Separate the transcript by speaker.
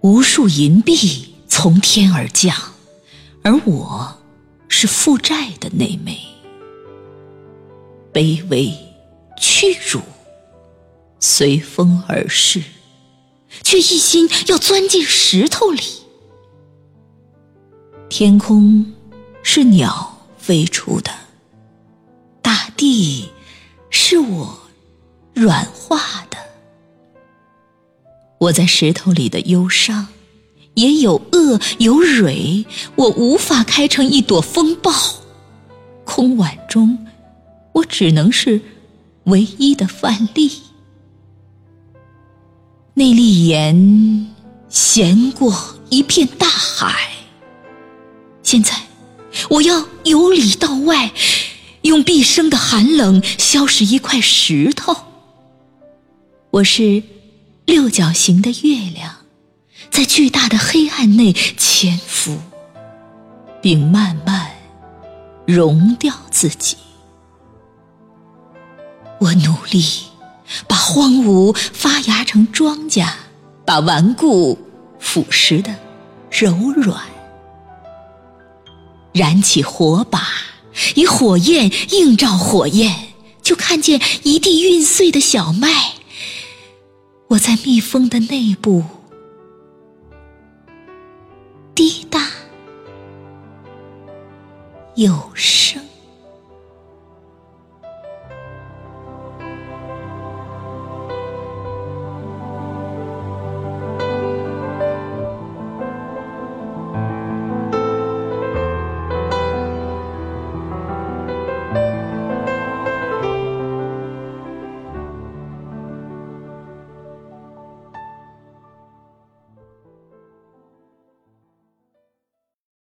Speaker 1: 无数银币从天而降，而我是负债的那枚，卑微屈辱，随风而逝，却一心要钻进石头里。天空是鸟飞出的，地是我软化的。我在石头里的忧伤，也有恶有蕊，我无法开成一朵风暴。空碗中，我只能是唯一的范例。那粒盐咸过一片大海。现在，我要由里到外，用毕生的寒冷消蚀一块石头。我是。六角形的月亮，在巨大的黑暗内潜伏，并慢慢融掉自己。我努力把荒芜发芽成庄稼，把顽固腐蚀的柔软。燃起火把，以火焰映照火焰，就看见一地运碎的小麦。我在蜜蜂的内部滴答有声。